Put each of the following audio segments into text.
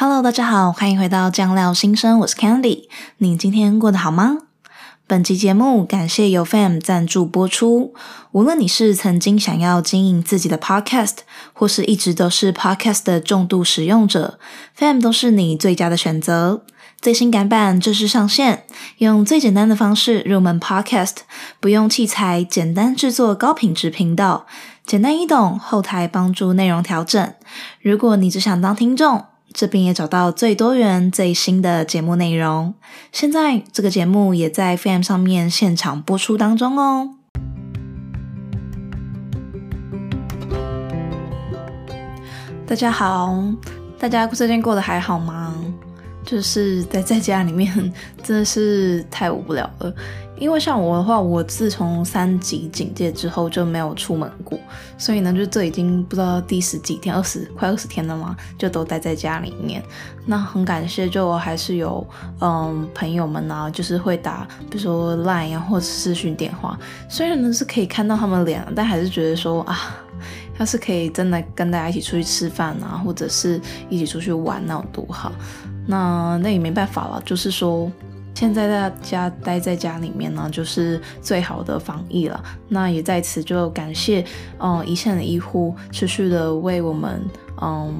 Hello，大家好，欢迎回到酱料新生，我是 Candy。你今天过得好吗？本期节目感谢由 FAM 赞助播出。无论你是曾经想要经营自己的 Podcast，或是一直都是 Podcast 的重度使用者，FAM 都是你最佳的选择。最新改版正式上线，用最简单的方式入门 Podcast，不用器材，简单制作高品质频道，简单易懂，后台帮助内容调整。如果你只想当听众，这边也找到最多元、最新的节目内容。现在这个节目也在 FM 上面现场播出当中哦。大家好，大家最近过得还好吗？就是在在家里面真的是太无聊了。因为像我的话，我自从三级警戒之后就没有出门过，所以呢，就这已经不知道第十几天，二十快二十天了嘛，就都待在家里面。那很感谢，就还是有嗯朋友们啊，就是会打，比如说 Line 啊，或者视讯电话。虽然呢是可以看到他们脸，但还是觉得说啊，要是可以真的跟大家一起出去吃饭啊，或者是一起出去玩，那有多好。那那也没办法了，就是说。现在大家待在家里面呢，就是最好的防疫了。那也在此就感谢，嗯，一线的医护持续的为我们，嗯，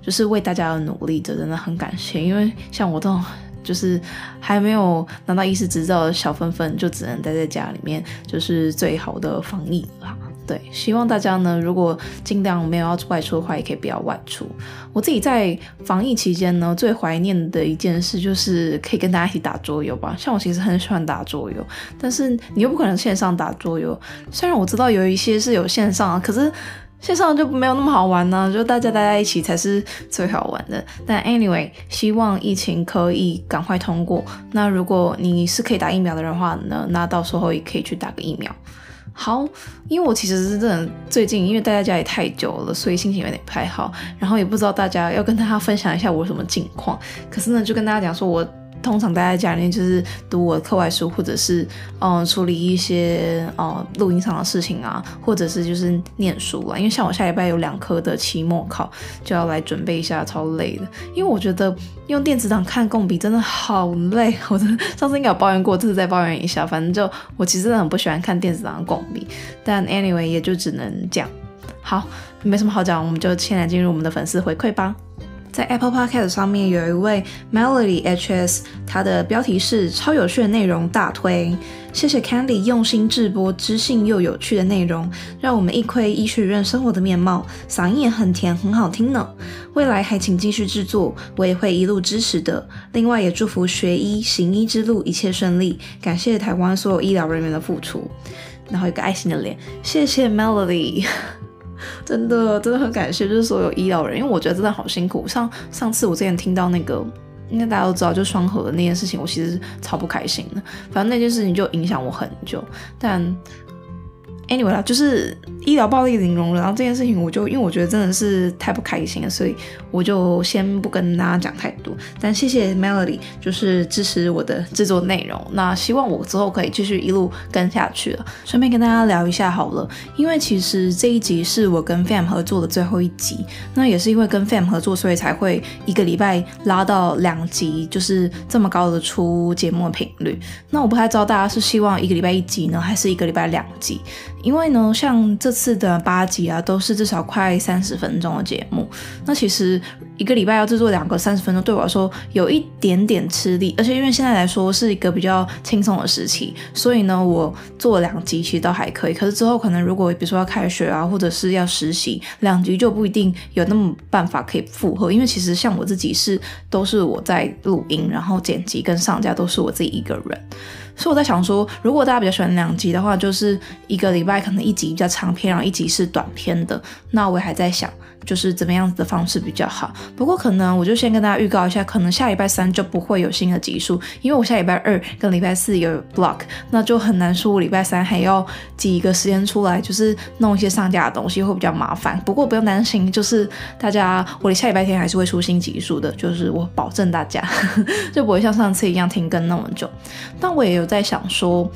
就是为大家的努力，这真的很感谢。因为像我这种就是还没有拿到医师执照的小粉粉，就只能待在家里面，就是最好的防疫了。对，希望大家呢，如果尽量没有要外出的话，也可以不要外出。我自己在防疫期间呢，最怀念的一件事就是可以跟大家一起打桌游吧。像我其实很喜欢打桌游，但是你又不可能线上打桌游。虽然我知道有一些是有线上，可是线上就没有那么好玩呢。就大家待在一起才是最好玩的。但 anyway，希望疫情可以赶快通过。那如果你是可以打疫苗的人的话呢，那到时候也可以去打个疫苗。好，因为我其实是真的最近，因为待在家里太久了，所以心情有点不太好，然后也不知道大家要跟大家分享一下我什么近况。可是呢，就跟大家讲说我。通常待在家里面就是读我的课外书，或者是嗯处理一些嗯录音上的事情啊，或者是就是念书啊。因为像我下礼拜有两科的期末考，就要来准备一下，超累的。因为我觉得用电子档看共笔真的好累，我的上次应该有抱怨过，这次再抱怨一下。反正就我其实真的很不喜欢看电子档的共笔，但 anyway 也就只能这样。好，没什么好讲，我们就先来进入我们的粉丝回馈吧。在 Apple Podcast 上面有一位 Melody HS，他的标题是超有趣的内容大推，谢谢 Candy 用心制播知性又有趣的内容，让我们一窥医学院生活的面貌，嗓音也很甜，很好听呢。未来还请继续制作，我也会一路支持的。另外也祝福学医行医之路一切顺利，感谢台湾所有医疗人员的付出。然后一个爱心的脸，谢谢 Melody。真的真的很感谢，就是所有医疗人，因为我觉得真的好辛苦。上上次我之前听到那个，应该大家都知道，就双核的那件事情，我其实超不开心的。反正那件事情就影响我很久，但 anyway 啦，就是。医疗暴力零容忍，然后这件事情我就因为我觉得真的是太不开心了，所以我就先不跟大家讲太多。但谢谢 Melody，就是支持我的制作内容。那希望我之后可以继续一路跟下去了。顺便跟大家聊一下好了，因为其实这一集是我跟 FAM 合作的最后一集，那也是因为跟 FAM 合作，所以才会一个礼拜拉到两集，就是这么高的出节目的频率。那我不太知道大家是希望一个礼拜一集呢，还是一个礼拜两集？因为呢，像这次的八集啊，都是至少快三十分钟的节目。那其实一个礼拜要制作两个三十分钟，对我来说有一点点吃力。而且因为现在来说是一个比较轻松的时期，所以呢，我做两集其实都还可以。可是之后可能如果比如说要开学啊，或者是要实习，两集就不一定有那么办法可以负荷。因为其实像我自己是都是我在录音，然后剪辑跟上架都是我自己一个人。所以我在想说，如果大家比较喜欢两集的话，就是一个礼拜可能一集比较长篇，然后一集是短篇的。那我还在想。就是怎么样子的方式比较好？不过可能我就先跟大家预告一下，可能下礼拜三就不会有新的集数，因为我下礼拜二跟礼拜四有 block，那就很难说我礼拜三还要挤一个时间出来，就是弄一些上架的东西会比较麻烦。不过不用担心，就是大家我下礼拜天还是会出新集数的，就是我保证大家 就不会像上次一样停更那么久。但我也有在想说。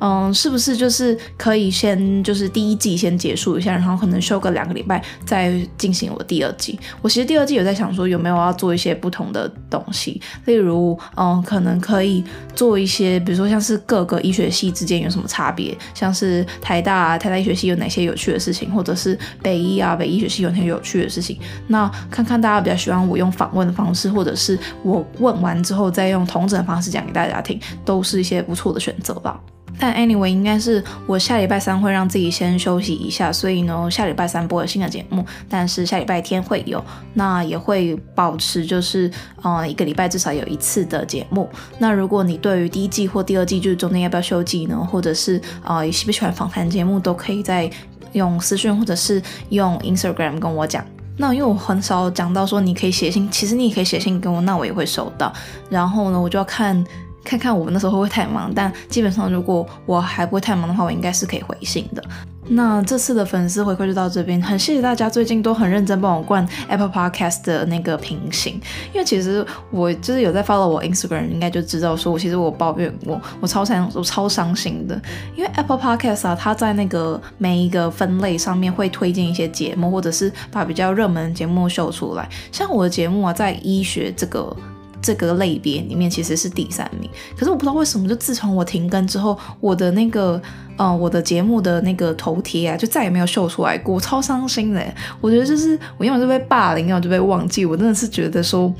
嗯，是不是就是可以先就是第一季先结束一下，然后可能休个两个礼拜再进行我第二季？我其实第二季有在想说有没有要做一些不同的东西，例如嗯，可能可以做一些，比如说像是各个医学系之间有什么差别，像是台大啊，台大医学系有哪些有趣的事情，或者是北医啊，北医学系有哪些有趣的事情。那看看大家比较喜欢我用访问的方式，或者是我问完之后再用同整的方式讲给大家听，都是一些不错的选择吧。但 anyway，应该是我下礼拜三会让自己先休息一下，所以呢，下礼拜三播了新的节目，但是下礼拜天会有，那也会保持就是呃一个礼拜至少有一次的节目。那如果你对于第一季或第二季就是中间要不要休季呢，或者是呃喜不喜欢访谈节目，都可以在用私讯或者是用 Instagram 跟我讲。那因为我很少讲到说你可以写信，其实你也可以写信给我，那我也会收到。然后呢，我就要看。看看我们那时候会不会太忙，但基本上如果我还不会太忙的话，我应该是可以回信的。那这次的粉丝回馈就到这边，很谢谢大家最近都很认真帮我灌 Apple Podcast 的那个评星，因为其实我就是有在 follow 我 Instagram，应该就知道说我其实我抱怨我我超伤我超伤心的，因为 Apple Podcast 啊，它在那个每一个分类上面会推荐一些节目，或者是把比较热门的节目秀出来，像我的节目啊，在医学这个。这个类别里面其实是第三名，可是我不知道为什么，就自从我停更之后，我的那个呃，我的节目的那个头贴啊，就再也没有秀出来过，超伤心的。我觉得就是我要么就被霸凌，要么就被忘记，我真的是觉得说。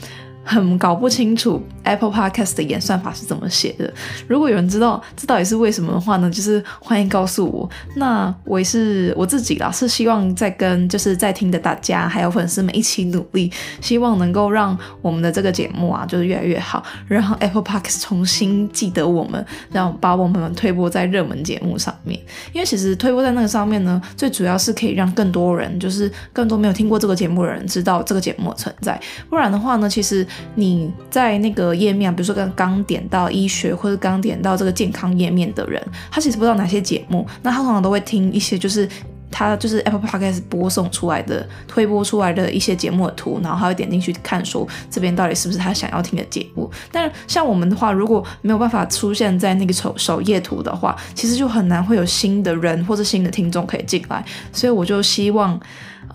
很搞不清楚 Apple Podcast 的演算法是怎么写的。如果有人知道这到底是为什么的话呢，就是欢迎告诉我。那我也是我自己啦，是希望在跟就是在听的大家还有粉丝们一起努力，希望能够让我们的这个节目啊，就是越来越好，然后 Apple Podcast 重新记得我们，让把我们推播在热门节目上面。因为其实推播在那个上面呢，最主要是可以让更多人，就是更多没有听过这个节目的人知道这个节目的存在。不然的话呢，其实。你在那个页面，比如说刚刚点到医学或者刚点到这个健康页面的人，他其实不知道哪些节目，那他通常都会听一些就是他就是 Apple Podcast 播送出来的推播出来的一些节目的图，然后他会点进去看说这边到底是不是他想要听的节目。但像我们的话，如果没有办法出现在那个首首页图的话，其实就很难会有新的人或者新的听众可以进来，所以我就希望。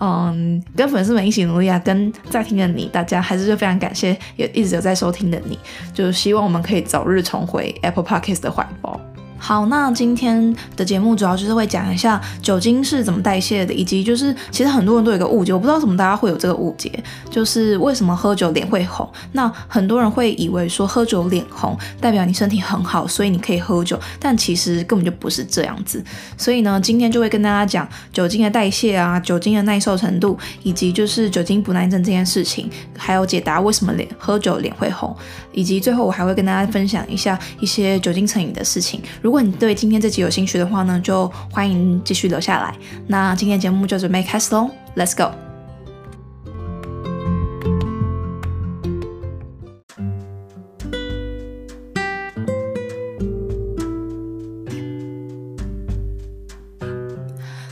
嗯，跟粉丝们一起努力啊！跟在听的你，大家还是就非常感谢，也一直有在收听的你，就希望我们可以早日重回 Apple Podcast 的怀抱。好，那今天的节目主要就是会讲一下酒精是怎么代谢的，以及就是其实很多人都有一个误解，我不知道为什么大家会有这个误解，就是为什么喝酒脸会红？那很多人会以为说喝酒脸红代表你身体很好，所以你可以喝酒，但其实根本就不是这样子。所以呢，今天就会跟大家讲酒精的代谢啊，酒精的耐受程度，以及就是酒精不耐症这件事情，还有解答为什么脸喝酒脸会红，以及最后我还会跟大家分享一下一些酒精成瘾的事情。如如如果你对今天这集有兴趣的话呢，就欢迎继续留下来。那今天节目就准备开始喽，Let's go！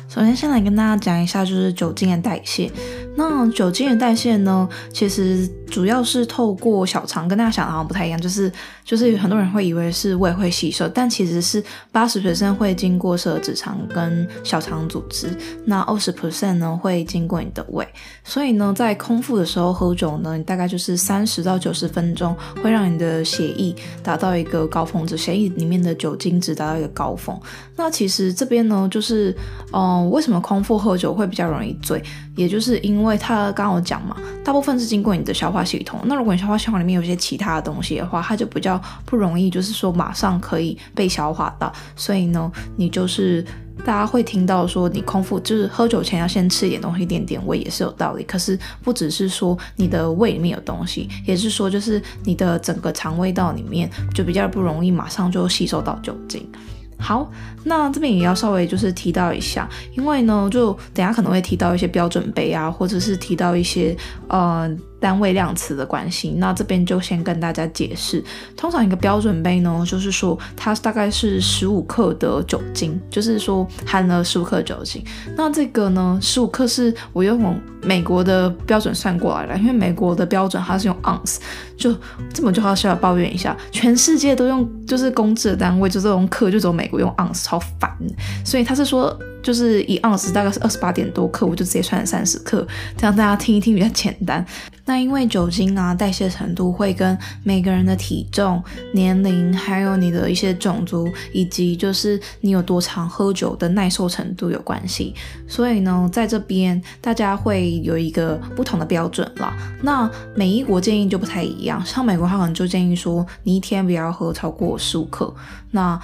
首先，先来跟大家讲一下，就是酒精的代谢。那酒精的代谢呢，其实主要是透过小肠，跟大家想的好像不太一样，就是就是很多人会以为是胃会吸收，但其实是八十 percent 会经过舌指肠跟小肠组织，那二十 percent 呢会经过你的胃。所以呢，在空腹的时候喝酒呢，你大概就是三十到九十分钟，会让你的血液达到一个高峰值，血液里面的酒精值达到一个高峰。那其实这边呢，就是嗯、呃，为什么空腹喝酒会比较容易醉？也就是因为它刚刚有讲嘛，大部分是经过你的消化系统。那如果你消化系统里面有一些其他的东西的话，它就比较不容易，就是说马上可以被消化到。所以呢，你就是大家会听到说，你空腹就是喝酒前要先吃一点东西垫垫胃，也是有道理。可是不只是说你的胃里面有东西，也是说就是你的整个肠胃道里面就比较不容易马上就吸收到酒精。好，那这边也要稍微就是提到一下，因为呢，就等下可能会提到一些标准杯啊，或者是提到一些呃单位量词的关系，那这边就先跟大家解释。通常一个标准杯呢，就是说它大概是十五克的酒精，就是说含了十五克酒精。那这个呢，十五克是我用美国的标准算过来的，因为美国的标准它是用盎司，就这么就好小小抱怨一下，全世界都用就是公制的单位，就这种克，就只有美国用盎司，超烦。所以他是说。就是一盎司大概是二十八点多克，我就直接算三十克，这样大家听一听比较简单。那因为酒精啊，代谢程度会跟每个人的体重、年龄，还有你的一些种族，以及就是你有多常喝酒的耐受程度有关系。所以呢，在这边大家会有一个不同的标准啦。那每一国建议就不太一样，像美国他可能就建议说，你一天不要喝超过十五克。那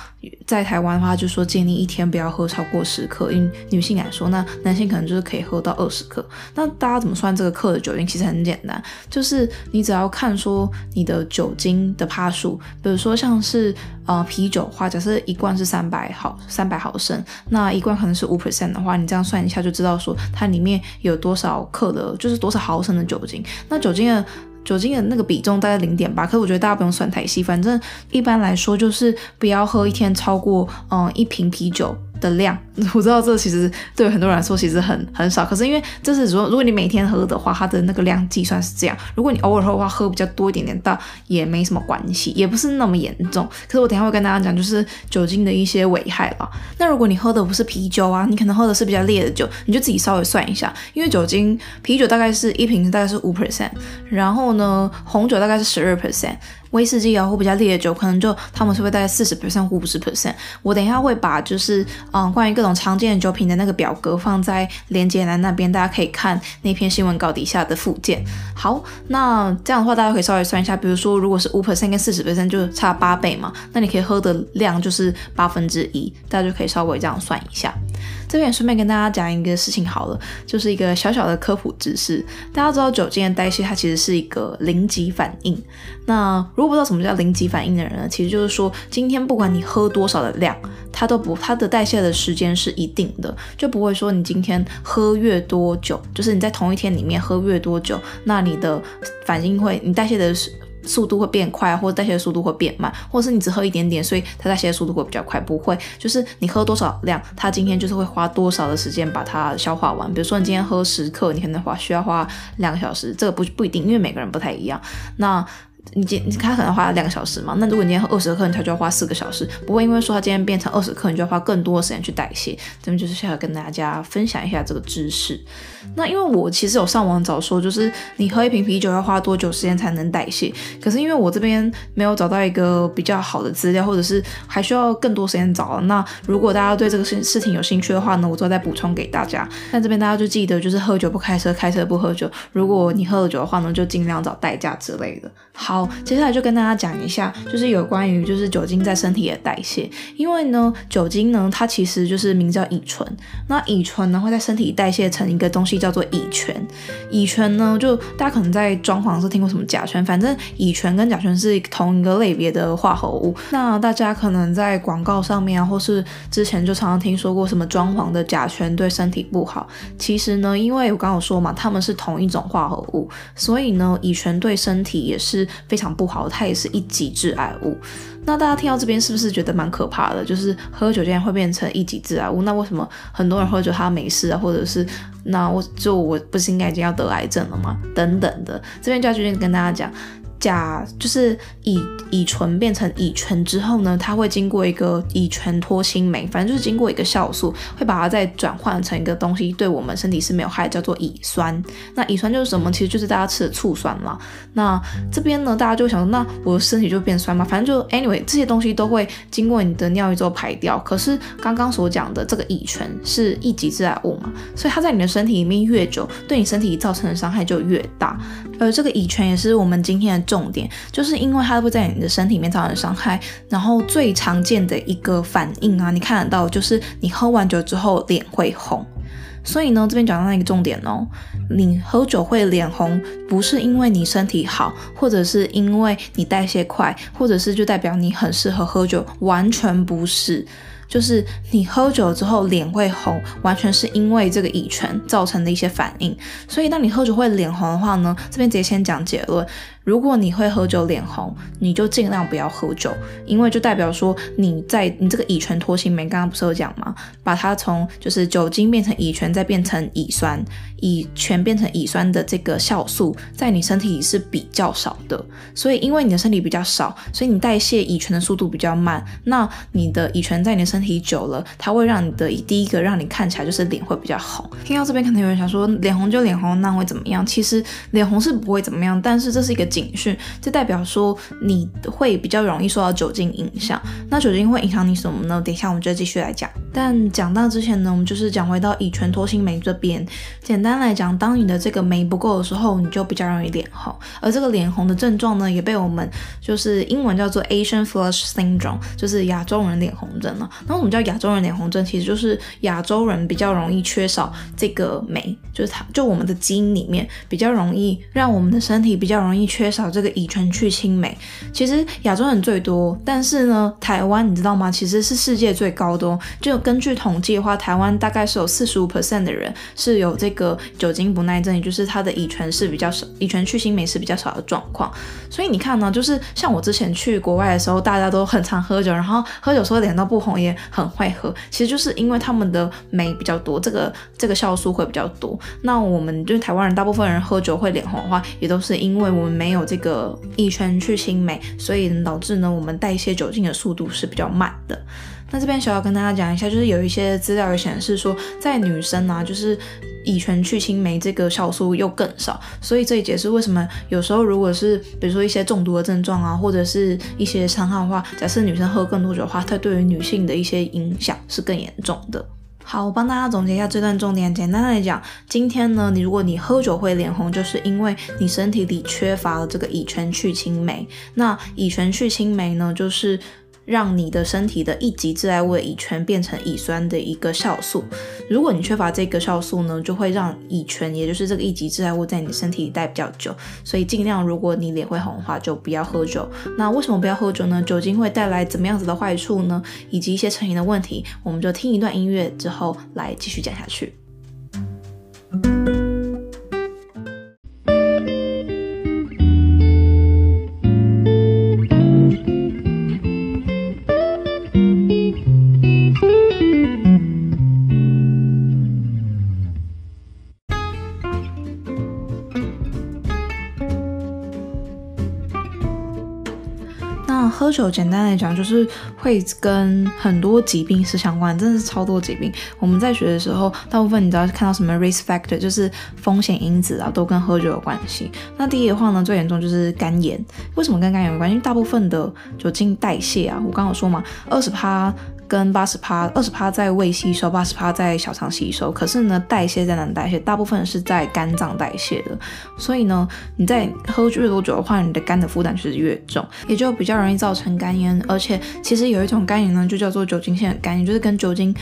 在台湾的话，就说建议一天不要喝超过十克。因女性来说，那男性可能就是可以喝到二十克。那大家怎么算这个克的酒精？其实很简单。就是你只要看说你的酒精的趴数，比如说像是呃啤酒的话，假设一罐是三百毫三百毫升，那一罐可能是五 percent 的话，你这样算一下就知道说它里面有多少克的，就是多少毫升的酒精。那酒精的酒精的那个比重大概零点八，可是我觉得大家不用算太细，反正一般来说就是不要喝一天超过嗯、一瓶啤酒的量，我知道这其实对很多人来说其实很很少，可是因为这是说，如果你每天喝的话，它的那个量计算是这样。如果你偶尔喝的话，喝比较多一点点，倒也没什么关系，也不是那么严重。可是我等下会跟大家讲，就是酒精的一些危害了。那如果你喝的不是啤酒啊，你可能喝的是比较烈的酒，你就自己稍微算一下，因为酒精啤酒大概是一瓶大概是五 percent，然后呢红酒大概是十二 percent。威士忌啊，或比较烈的酒，可能就他们是会带四十 percent 或五十 percent。我等一下会把就是嗯关于各种常见的酒品的那个表格放在连接栏那边，大家可以看那篇新闻稿底下的附件。好，那这样的话大家可以稍微算一下，比如说如果是五 percent 跟四十 percent 就差八倍嘛，那你可以喝的量就是八分之一，大家就可以稍微这样算一下。这边也顺便跟大家讲一个事情好了，就是一个小小的科普知识。大家知道酒精的代谢它其实是一个零级反应。那如果不知道什么叫零级反应的人呢，其实就是说今天不管你喝多少的量，它都不它的代谢的时间是一定的，就不会说你今天喝越多酒，就是你在同一天里面喝越多酒，那你的反应会你代谢的是。速度会变快，或者代谢速度会变慢，或者是你只喝一点点，所以它代谢速度会比较快。不会，就是你喝多少量，它今天就是会花多少的时间把它消化完。比如说你今天喝十克，你可能花需要花两个小时，这个不不一定，因为每个人不太一样。那你今他可能花了两个小时嘛，那如果你今天喝二十克，他就要花四个小时，不会因为说他今天变成二十克，你就要花更多的时间去代谢。这边就是想要跟大家分享一下这个知识。那因为我其实有上网找说，就是你喝一瓶啤酒要花多久时间才能代谢？可是因为我这边没有找到一个比较好的资料，或者是还需要更多时间找。那如果大家对这个事事情有兴趣的话呢，我就再补充给大家。那这边大家就记得，就是喝酒不开车，开车不喝酒。如果你喝了酒的话呢，就尽量找代驾之类的。好，接下来就跟大家讲一下，就是有关于就是酒精在身体的代谢。因为呢，酒精呢，它其实就是名叫乙醇。那乙醇呢，会在身体代谢成一个东西。叫做乙醛，乙醛呢，就大家可能在装潢时听过什么甲醛，反正乙醛跟甲醛是同一个类别的化合物。那大家可能在广告上面啊，或是之前就常常听说过什么装潢的甲醛对身体不好。其实呢，因为我刚刚有说嘛，它们是同一种化合物，所以呢，乙醛对身体也是非常不好，它也是一级致癌物。那大家听到这边是不是觉得蛮可怕的？就是喝酒竟然会变成一级致癌物？那为什么很多人喝酒他没事啊？或者是那我就我不是应该已经要得癌症了吗？等等的，这边就要决定跟大家讲。甲就是乙乙醇变成乙醛之后呢，它会经过一个乙醛脱氢酶，反正就是经过一个酵素，会把它再转换成一个东西，对我们身体是没有害，叫做乙酸。那乙酸就是什么？其实就是大家吃的醋酸嘛。那这边呢，大家就想说，那我的身体就变酸嘛？反正就 anyway，这些东西都会经过你的尿液之后排掉。可是刚刚所讲的这个乙醛是一级致癌物嘛，所以它在你的身体里面越久，对你身体造成的伤害就越大。而这个乙醛也是我们今天的。重点就是因为它会在你的身体里面造成伤害，然后最常见的一个反应啊，你看得到就是你喝完酒之后脸会红，所以呢，这边讲到那个重点哦，你喝酒会脸红，不是因为你身体好，或者是因为你代谢快，或者是就代表你很适合喝酒，完全不是。就是你喝酒之后脸会红，完全是因为这个乙醛造成的一些反应。所以当你喝酒会脸红的话呢，这边直接先讲结论。如果你会喝酒脸红，你就尽量不要喝酒，因为就代表说你在你这个乙醛脱氢酶，刚刚不是有讲吗？把它从就是酒精变成乙醛，再变成乙酸，乙醛变成乙酸的这个酵素，在你身体里是比较少的。所以因为你的身体比较少，所以你代谢乙醛的速度比较慢。那你的乙醛在你的身体久了，它会让你的第一个让你看起来就是脸会比较红。听到这边可能有人想说，脸红就脸红，那会怎么样？其实脸红是不会怎么样，但是这是一个。警讯，这代表说你会比较容易受到酒精影响。那酒精会影响你什么呢？等一下我们就继续来讲。但讲到之前呢，我们就是讲回到乙醛脱氢酶这边。简单来讲，当你的这个酶不够的时候，你就比较容易脸红。而这个脸红的症状呢，也被我们就是英文叫做 Asian Flush Syndrome，就是亚洲人脸红症了。那我们叫亚洲人脸红症？其实就是亚洲人比较容易缺少这个酶，就是它就我们的基因里面比较容易让我们的身体比较容易缺。少这个乙醛去氢酶，其实亚洲人最多，但是呢，台湾你知道吗？其实是世界最高的哦。就根据统计的话，台湾大概是有四十五 percent 的人是有这个酒精不耐症，也就是它的乙醛是比较少，乙醛去氢酶是比较少的状况。所以你看呢，就是像我之前去国外的时候，大家都很常喝酒，然后喝酒时候脸都不红，也很会喝，其实就是因为他们的酶比较多，这个这个酵素会比较多。那我们就是台湾人，大部分人喝酒会脸红的话，也都是因为我们没有。有这个乙醛去氢酶，所以导致呢，我们代谢酒精的速度是比较慢的。那这边小小跟大家讲一下，就是有一些资料也显示说，在女生啊，就是乙醛去氢酶这个酵素又更少，所以这也解释为什么有时候如果是比如说一些中毒的症状啊，或者是一些伤害的话，假设女生喝更多酒的话，它对于女性的一些影响是更严重的。好，我帮大家总结一下这段重点。简单来讲，今天呢，你如果你喝酒会脸红，就是因为你身体里缺乏了这个乙醛去氢酶。那乙醛去氢酶呢，就是。让你的身体的一级致癌物的乙醛变成乙酸的一个酵素。如果你缺乏这个酵素呢，就会让乙醛，也就是这个一级致癌物，在你身体里待比较久。所以尽量，如果你脸会红的话，就不要喝酒。那为什么不要喝酒呢？酒精会带来怎么样子的坏处呢？以及一些成瘾的问题，我们就听一段音乐之后来继续讲下去。酒简单来讲，就是会跟很多疾病是相关的，真的是超多疾病。我们在学的时候，大部分你知道看到什么 risk factor，就是风险因子啊，都跟喝酒有关系。那第一的话呢，最严重就是肝炎。为什么跟肝炎有关？因为大部分的酒精代谢啊，我刚刚有说嘛，二十趴。跟八十趴，二十趴在胃吸收，八十趴在小肠吸收。可是呢，代谢在哪代谢？大部分是在肝脏代谢的。所以呢，你在喝越多酒的话，你的肝的负担就是越重，也就比较容易造成肝炎。而且，其实有一种肝炎呢，就叫做酒精性的肝炎，就是跟酒精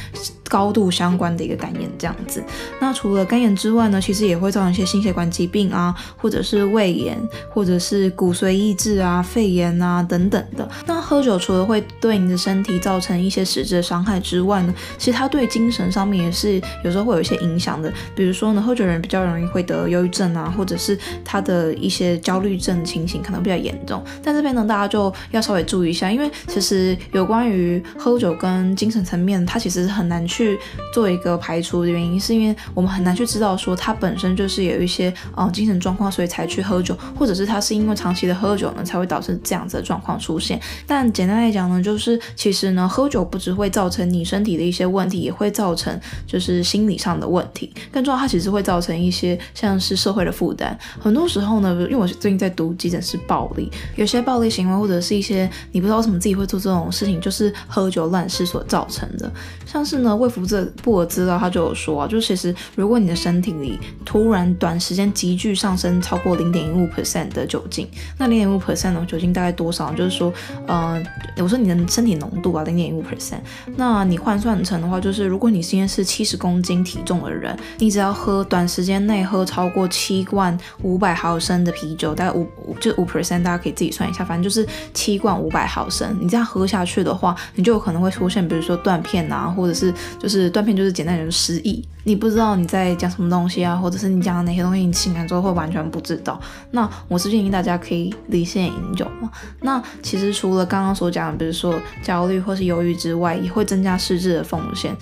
高度相关的一个肝炎这样子。那除了肝炎之外呢，其实也会造成一些心血管疾病啊，或者是胃炎，或者是骨髓抑制啊、肺炎啊等等的。那喝酒除了会对你的身体造成一些实质伤害之外呢，其实它对精神上面也是有时候会有一些影响的。比如说呢，喝酒人比较容易会得忧郁症啊，或者是他的一些焦虑症情形可能比较严重。但这边呢，大家就要稍微注意一下，因为其实有关于喝酒跟精神层面，它其实是很难去做一个排除的原因，是因为我们很难去知道说他本身就是有一些呃精神状况，所以才去喝酒，或者是他是因为长期的喝酒呢，才会导致这样子的状况出现。但简单来讲呢，就是其实呢，喝酒不只会造成你身体的一些问题，也会造成就是心理上的问题。更重要，它其实会造成一些像是社会的负担。很多时候呢，因为我最近在读急诊室暴力，有些暴力行为或者是一些你不知道为什么自己会做这种事情，就是喝酒乱事所造成的。像是呢，卫福这布尔资料他就有说啊，就其实如果你的身体里突然短时间急剧上升超过零点一五 percent 的酒精，那零点一五 percent 的酒精大概多少？就是说，呃，我说你的身体浓度啊，零点一五 percent。那你换算成的话，就是如果你今天是七十公斤体重的人，你只要喝短时间内喝超过七罐五百毫升的啤酒，大概五就五 percent，大家可以自己算一下，反正就是七罐五百毫升。你这样喝下去的话，你就有可能会出现，比如说断片啊，或者是就是断片，就是简单点失忆，你不知道你在讲什么东西啊，或者是你讲的哪些东西，你醒来之后会完全不知道。那我是建议大家可以离线饮酒嘛。那其实除了刚刚所讲的，比如说焦虑或是忧郁之外，也会增加失智的风险。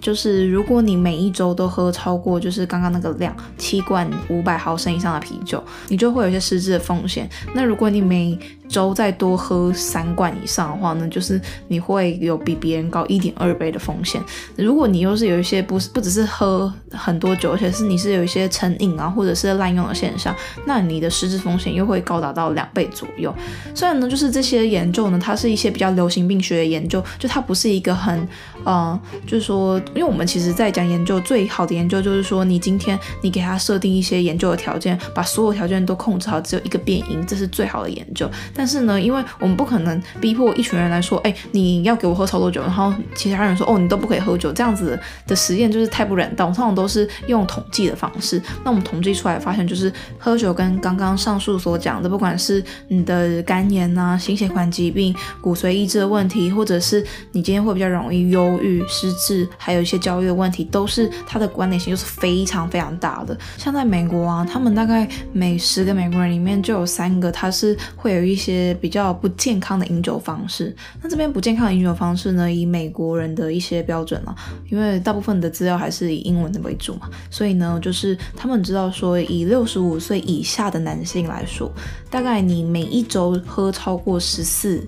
就是如果你每一周都喝超过就是刚刚那个量七罐五百毫升以上的啤酒，你就会有一些失智的风险。那如果你每周再多喝三罐以上的话呢，就是你会有比别人高一点二倍的风险。如果你又是有一些不是不只是喝很多酒，而且是你是有一些成瘾啊或者是滥用的现象，那你的失智风险又会高达到两倍左右。虽然呢，就是这些研究呢，它是一些比较流行病学的研究，就它不是一个很呃，就是说，因为我们其实在讲研究，最好的研究就是说，你今天你给它设定一些研究的条件，把所有条件都控制好，只有一个变因，这是最好的研究。但是呢，因为我们不可能逼迫一群人来说，哎，你要给我喝超多酒，然后其他人说，哦，你都不可以喝酒，这样子的实验就是太不人道。通常都是用统计的方式，那我们统计出来发现，就是喝酒跟刚刚上述所讲的，不管是你的肝炎啊、心血管疾病、骨髓抑制的问题，或者是你今天会比较容易忧郁、失智，还有一些焦虑的问题，都是它的关联性就是非常非常大的。像在美国啊，他们大概每十个美国人里面就有三个，他是会有一些些比较不健康的饮酒方式，那这边不健康的饮酒方式呢，以美国人的一些标准了，因为大部分的资料还是以英文的为主嘛，所以呢，就是他们知道说，以六十五岁以下的男性来说，大概你每一周喝超过十四。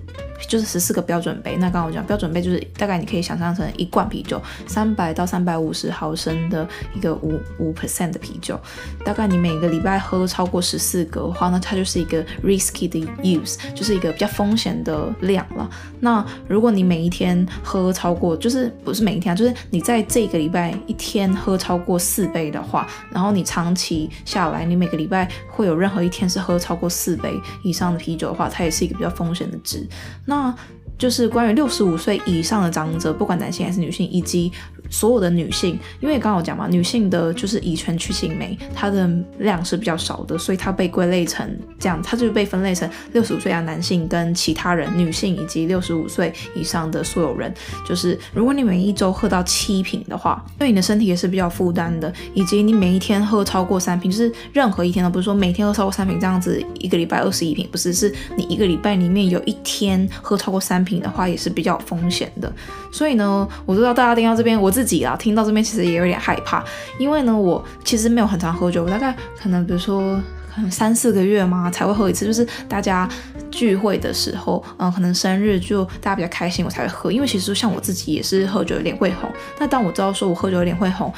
就是十四个标准杯，那刚刚我讲标准杯就是大概你可以想象成一罐啤酒，三百到三百五十毫升的一个五五 percent 的啤酒，大概你每个礼拜喝超过十四个的话，那它就是一个 risky 的 use，就是一个比较风险的量了。那如果你每一天喝超过，就是不是每一天啊，就是你在这个礼拜一天喝超过四杯的话，然后你长期下来，你每个礼拜会有任何一天是喝超过四杯以上的啤酒的话，它也是一个比较风险的值。那嗯就是关于六十五岁以上的长者，不管男性还是女性，以及所有的女性，因为刚刚讲嘛，女性的就是乙醛曲性酶，它的量是比较少的，所以它被归类成这样，它就被分类成六十五岁啊男性跟其他人，女性以及六十五岁以上的所有人。就是如果你每一周喝到七瓶的话，对你的身体也是比较负担的，以及你每一天喝超过三瓶，就是任何一天都不是说每天喝超过三瓶这样子，一个礼拜二十一瓶，不是，是你一个礼拜里面有一天喝超过三品的话，也是比较有风险的。所以呢，我知道大家听到这边，我自己啊听到这边其实也有点害怕，因为呢，我其实没有很常喝酒，我大概可能比如说可能三四个月嘛才会喝一次，就是大家聚会的时候，嗯，可能生日就大家比较开心，我才会喝。因为其实像我自己也是喝酒有点会红，那当我知道说我喝酒有点会红。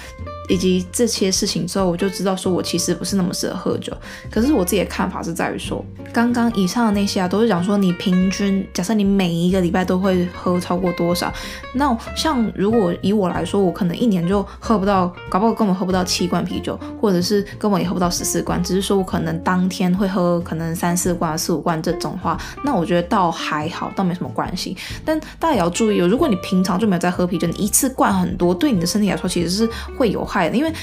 以及这些事情之后，我就知道说我其实不是那么适合喝酒。可是我自己的看法是在于说，刚刚以上的那些啊，都是讲说你平均，假设你每一个礼拜都会喝超过多少。那像如果以我来说，我可能一年就喝不到，搞不好根本喝不到七罐啤酒，或者是根本也喝不到十四罐。只是说我可能当天会喝可能三四罐、四五罐这种话，那我觉得倒还好，倒没什么关系。但大家也要注意哦，如果你平常就没有在喝啤酒，你一次灌很多，对你的身体来说其实是会有快的，因为。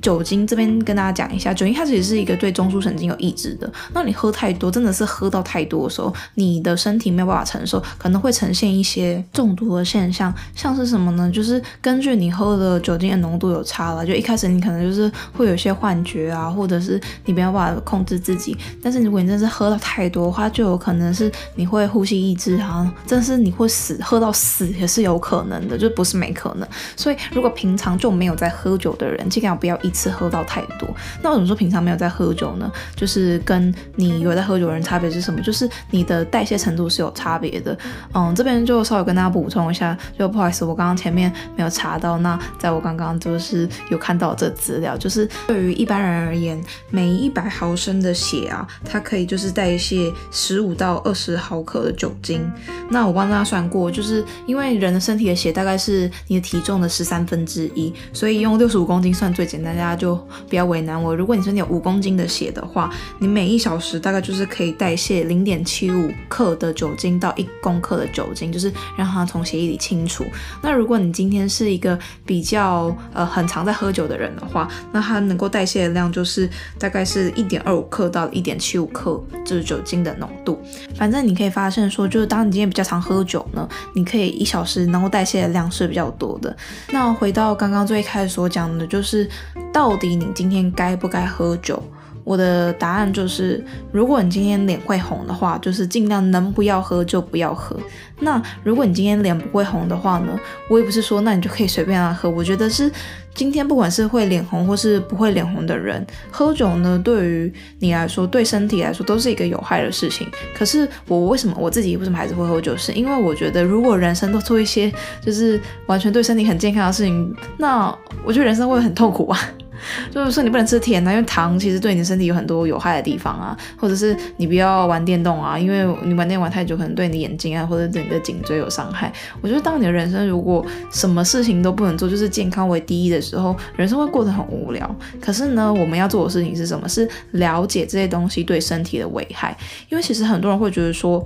酒精这边跟大家讲一下，酒精它其实是一个对中枢神经有抑制的。那你喝太多，真的是喝到太多的时候，你的身体没有办法承受，可能会呈现一些中毒的现象。像是什么呢？就是根据你喝的酒精的浓度有差了，就一开始你可能就是会有一些幻觉啊，或者是你没有办法控制自己。但是如果你真是喝到太多的话，就有可能是你会呼吸抑制啊，真的是你会死，喝到死也是有可能的，就不是没可能。所以如果平常就没有在喝酒的人，尽量不要一次喝到太多，那为什么说平常没有在喝酒呢？就是跟你有在喝酒的人差别是什么？就是你的代谢程度是有差别的。嗯，这边就稍微跟大家补充一下，就不好意思，我刚刚前面没有查到。那在我刚刚就是有看到这资料，就是对于一般人而言，每一百毫升的血啊，它可以就是代谢十五到二十毫克的酒精。那我帮大家算过，就是因为人的身体的血大概是你的体重的十三分之一，所以用六十五公斤算最简单。大家就不要为难我。如果你身体有五公斤的血的话，你每一小时大概就是可以代谢零点七五克的酒精到一公克的酒精，就是让它从血液里清除。那如果你今天是一个比较呃很常在喝酒的人的话，那它能够代谢的量就是大概是一点二五克到一点七五克，就是酒精的浓度。反正你可以发现说，就是当你今天比较常喝酒呢，你可以一小时能够代谢的量是比较多的。那回到刚刚最开始所讲的，就是到底你今天该不该喝酒？我的答案就是，如果你今天脸会红的话，就是尽量能不要喝就不要喝。那如果你今天脸不会红的话呢，我也不是说那你就可以随便来喝。我觉得是今天不管是会脸红或是不会脸红的人，喝酒呢，对于你来说，对身体来说都是一个有害的事情。可是我为什么我自己为什么还是会喝酒？是因为我觉得如果人生都做一些就是完全对身体很健康的事情，那我觉得人生会很痛苦啊。就是说你不能吃甜啊，因为糖其实对你的身体有很多有害的地方啊，或者是你不要玩电动啊，因为你玩电玩太久可能对你的眼睛啊，或者对你的颈椎有伤害。我觉得当你的人生如果什么事情都不能做，就是健康为第一的时候，人生会过得很无聊。可是呢，我们要做的事情是什么？是了解这些东西对身体的危害，因为其实很多人会觉得说。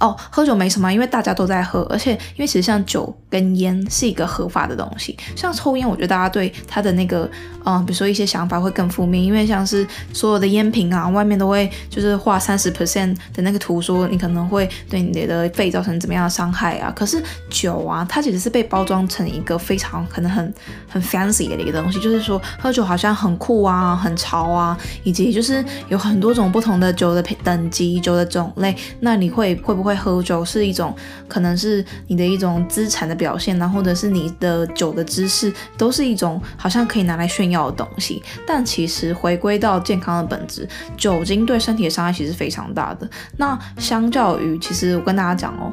哦，喝酒没什么，因为大家都在喝，而且因为其实像酒跟烟是一个合法的东西，像抽烟，我觉得大家对它的那个，嗯、比如说一些想法会更负面，因为像是所有的烟瓶啊，外面都会就是画三十 percent 的那个图，说你可能会对你的肺造成怎么样的伤害啊。可是酒啊，它其实是被包装成一个非常可能很很 fancy 的一个东西，就是说喝酒好像很酷啊，很潮啊，以及就是有很多种不同的酒的等级、酒的种类，那你会会不会？喝酒是一种，可能是你的一种资产的表现，然后或者是你的酒的知识，都是一种好像可以拿来炫耀的东西。但其实回归到健康的本质，酒精对身体的伤害其实非常大的。那相较于，其实我跟大家讲哦，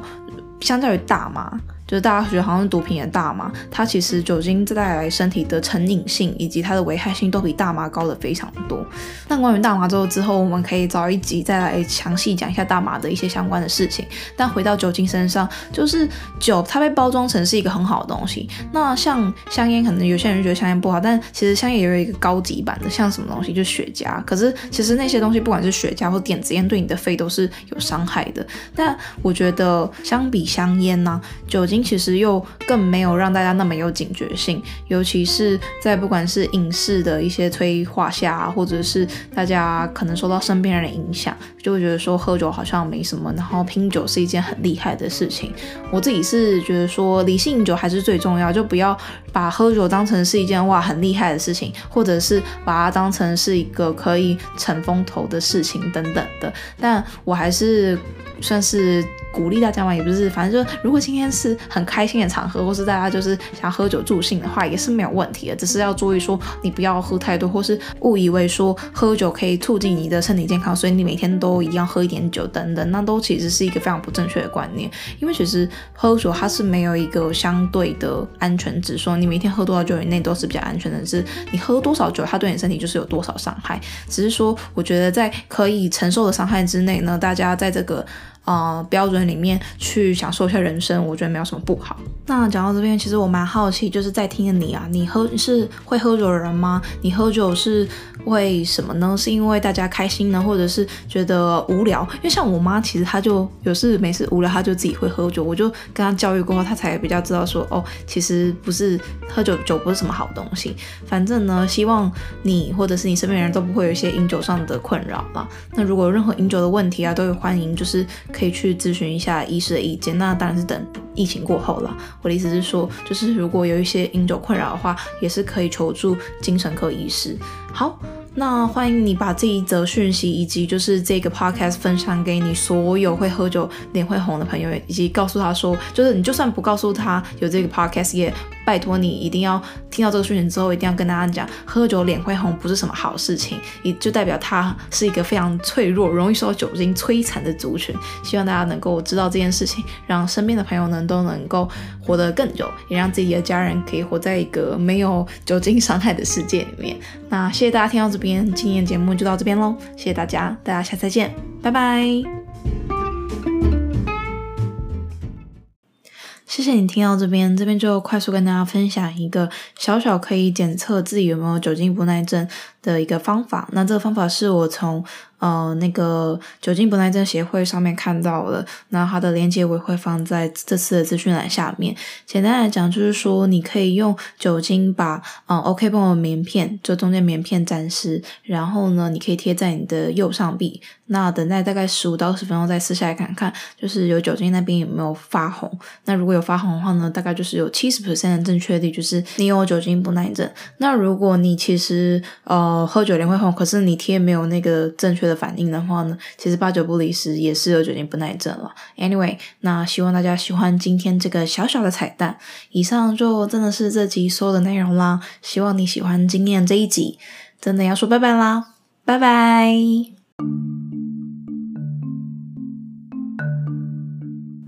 相较于大麻。就是大家觉得好像毒品也大麻，它其实酒精带来身体的成瘾性以及它的危害性都比大麻高的非常多。那关于大麻之后，之后我们可以找一集再来详细讲一下大麻的一些相关的事情。但回到酒精身上，就是酒它被包装成是一个很好的东西。那像香烟，可能有些人觉得香烟不好，但其实香烟也有一个高级版的，像什么东西，就雪茄。可是其实那些东西，不管是雪茄或电子烟，对你的肺都是有伤害的。但我觉得相比香烟呢、酒精。其实又更没有让大家那么有警觉性，尤其是在不管是影视的一些催化下，或者是大家可能受到身边人的影响，就会觉得说喝酒好像没什么，然后拼酒是一件很厉害的事情。我自己是觉得说理性饮酒还是最重要，就不要把喝酒当成是一件哇很厉害的事情，或者是把它当成是一个可以逞风头的事情等等的。但我还是算是。鼓励大家嘛，也不是，反正就如果今天是很开心的场合，或是大家就是想喝酒助兴的话，也是没有问题的。只是要注意说，你不要喝太多，或是误以为说喝酒可以促进你的身体健康，所以你每天都一定要喝一点酒等等，那都其实是一个非常不正确的观念。因为其实喝酒它是没有一个相对的安全值，说你每天喝多少酒以内都是比较安全的，是你喝多少酒，它对你身体就是有多少伤害。只是说，我觉得在可以承受的伤害之内呢，大家在这个。呃，标准里面去享受一下人生，我觉得没有什么不好。那讲到这边，其实我蛮好奇，就是在听的你啊，你喝是会喝酒的人吗？你喝酒是为什么呢？是因为大家开心呢，或者是觉得无聊？因为像我妈，其实她就有事没事无聊，她就自己会喝酒。我就跟她教育过后，她才比较知道说，哦，其实不是喝酒，酒不是什么好东西。反正呢，希望你或者是你身边人都不会有一些饮酒上的困扰啦。那如果有任何饮酒的问题啊，都有欢迎，就是。可以去咨询一下医师的意见，那当然是等疫情过后了。我的意思是说，就是如果有一些饮酒困扰的话，也是可以求助精神科医师。好。那欢迎你把这一则讯息以及就是这个 podcast 分享给你所有会喝酒脸会红的朋友，以及告诉他说，就是你就算不告诉他有这个 podcast，也拜托你一定要听到这个讯息之后，一定要跟大家讲，喝酒脸会红不是什么好事情，也就代表他是一个非常脆弱、容易受到酒精摧残的族群。希望大家能够知道这件事情，让身边的朋友呢都能够活得更久，也让自己的家人可以活在一个没有酒精伤害的世界里面。那谢谢大家听到这。边今天节目就到这边喽，谢谢大家，大家下次再见，拜拜。谢谢你听到这边，这边就快速跟大家分享一个小小可以检测自己有没有酒精不耐症的一个方法。那这个方法是我从呃那个酒精不耐症协会上面看到的，那它的链接我也会放在这次的资讯栏下面。简单来讲，就是说你可以用酒精把呃 OK 绷的棉片，就中间棉片沾湿，然后呢，你可以贴在你的右上臂。那等待大概十五到二十分钟再撕下来看看，就是有酒精那边有没有发红。那如果有发红的话呢，大概就是有七十 percent 的正确率，就是你有酒精不耐症。那如果你其实呃喝酒脸会红，可是你贴没有那个正确的反应的话呢，其实八九不离十也是有酒精不耐症了。Anyway，那希望大家喜欢今天这个小小的彩蛋。以上就真的是这集所有的内容啦，希望你喜欢今天这一集。真的要说拜拜啦，拜拜。